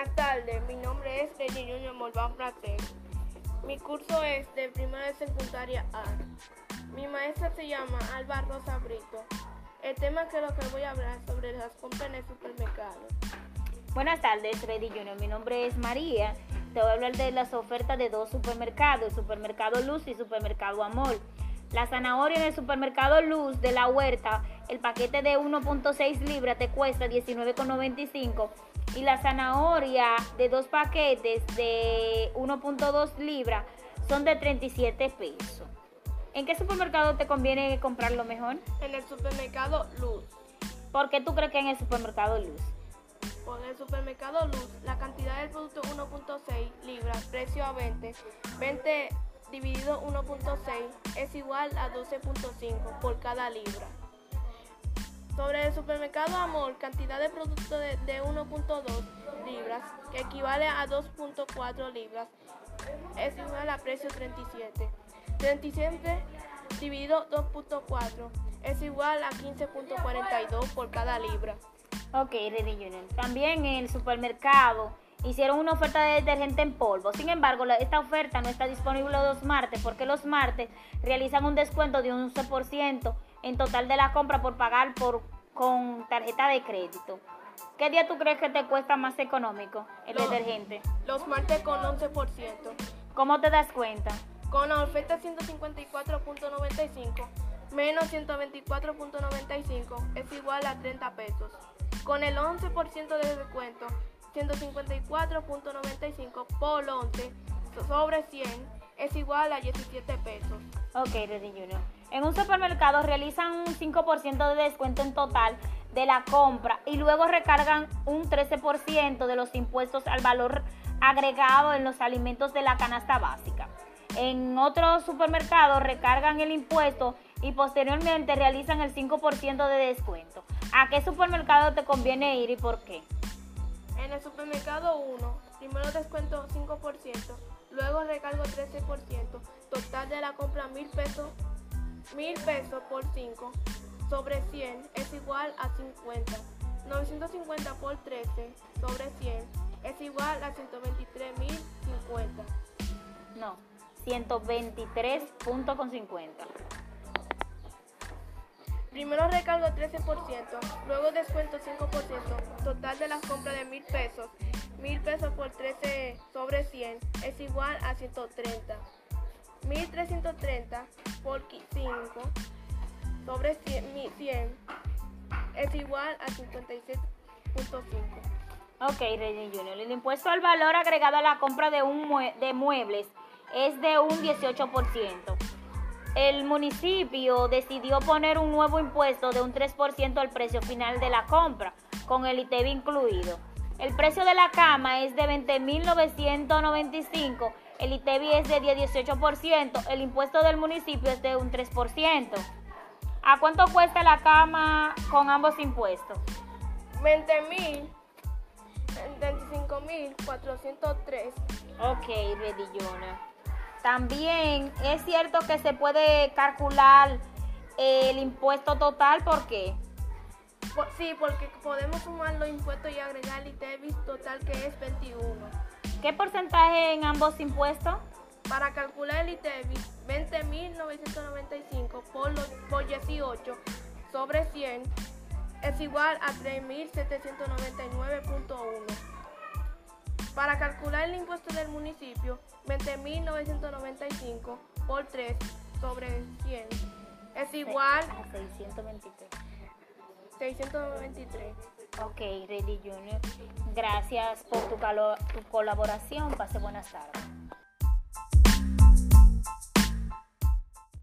Buenas tardes, mi nombre es Junior Morván Frater. Mi curso es de primera de secundaria A. Mi maestra se llama Alba Rosa Brito. El tema que lo que voy a hablar es sobre las compras en el supermercado. Buenas tardes, Lady Junior. Mi nombre es María. Te voy a hablar de las ofertas de dos supermercados, supermercado Luz y supermercado Amor. La zanahoria en el supermercado Luz de la Huerta, el paquete de 1.6 libras te cuesta 19,95 y la zanahoria de dos paquetes de 1.2 libras son de 37 pesos. ¿En qué supermercado te conviene comprarlo mejor? En el supermercado Luz. ¿Por qué tú crees que en el supermercado Luz? Por el supermercado Luz, la cantidad del producto 1.6 libras, precio a 20, 20 dividido 1.6 es igual a 12.5 por cada libra. Sobre el supermercado Amor, cantidad de producto de, 1.2 libras, que equivale a 2.4 libras, es igual a precio 37. 37 dividido 2.4 es igual a 15.42 por cada libra. Ok, Ready Junior. También en el supermercado hicieron una oferta de detergente en polvo. Sin embargo, esta oferta no está disponible los martes porque los martes realizan un descuento de un 11% en total de la compra por pagar por, con tarjeta de crédito. ¿Qué día tú crees que te cuesta más económico el detergente? Los martes con 11%. ¿Cómo te das cuenta? Con la oferta 154.95 menos 124.95 es igual a 30 pesos. Con el 11% de descuento, 154.95 por 11 sobre 100 es igual a 17 pesos. Ok, Ready Junior. En un supermercado realizan un 5% de descuento en total de la compra y luego recargan un 13% de los impuestos al valor agregado en los alimentos de la canasta básica. En otros supermercados recargan el impuesto y posteriormente realizan el 5% de descuento. ¿A qué supermercado te conviene ir y por qué? En el supermercado 1, primero descuento 5%, luego recargo 13%, total de la compra 1000 pesos, 1000 pesos por 5 sobre 100 es igual a 50. 950 por 13 sobre 100 es igual a 123.050. No, 123.50. Primero recargo 13%, luego descuento 5%, total de las compras de 1000 pesos. 1000 pesos por 13 sobre 100 es igual a 130. 1330 por 5 sobre 100, es igual a 56.5. Ok, Reggie Junior. El impuesto al valor agregado a la compra de, un de muebles es de un 18% el municipio decidió poner un nuevo impuesto de un 3% al precio final de la compra, con el ITEV incluido. El precio de la cama es de 20.995, el ITEVI es de 18%, el impuesto del municipio es de un 3%. ¿A cuánto cuesta la cama con ambos impuestos? 20.000, 25.403. Ok, Redillona. También es cierto que se puede calcular el impuesto total, ¿por qué? Sí, porque podemos sumar los impuestos y agregar el ITEVIS total que es 21. ¿Qué porcentaje en ambos impuestos? Para calcular el ITEVIS, 20.995 por, por 18 sobre 100 es igual a 3.799.1. Para calcular el impuesto del municipio, 20.995 por 3 sobre 100 es igual a 623. 623. Ok, Ready Junior. Gracias por tu, tu colaboración. Pase buenas tardes.